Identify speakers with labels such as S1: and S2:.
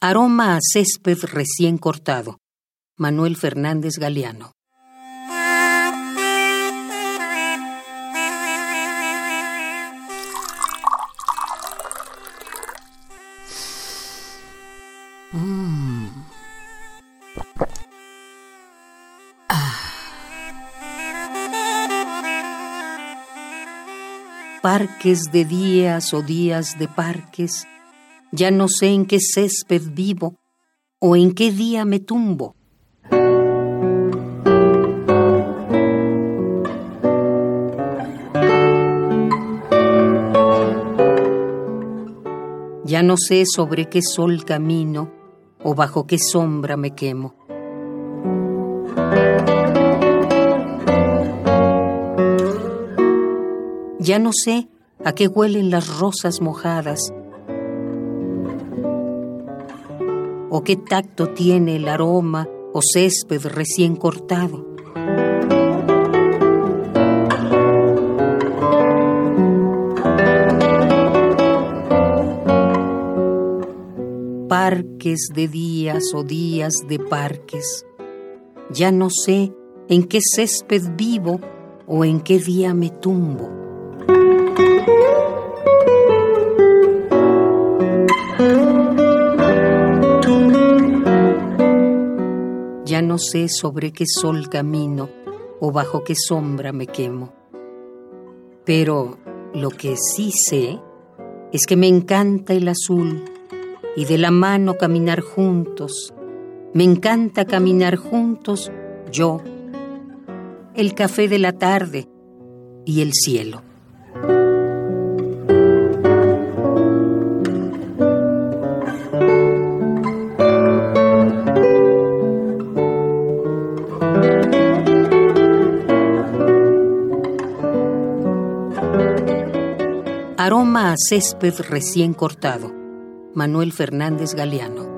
S1: Aroma a césped recién cortado. Manuel Fernández Galeano. Mm. Ah. Parques de días o días de parques, ya no sé en qué césped vivo o en qué día me tumbo. Ya no sé sobre qué sol camino o bajo qué sombra me quemo. Ya no sé a qué huelen las rosas mojadas o qué tacto tiene el aroma o césped recién cortado. Parques de días o días de parques. Ya no sé en qué césped vivo o en qué día me tumbo. No sé sobre qué sol camino o bajo qué sombra me quemo. Pero lo que sí sé es que me encanta el azul y de la mano caminar juntos. Me encanta caminar juntos yo, el café de la tarde y el cielo. Aroma a césped recién cortado. Manuel Fernández Galeano.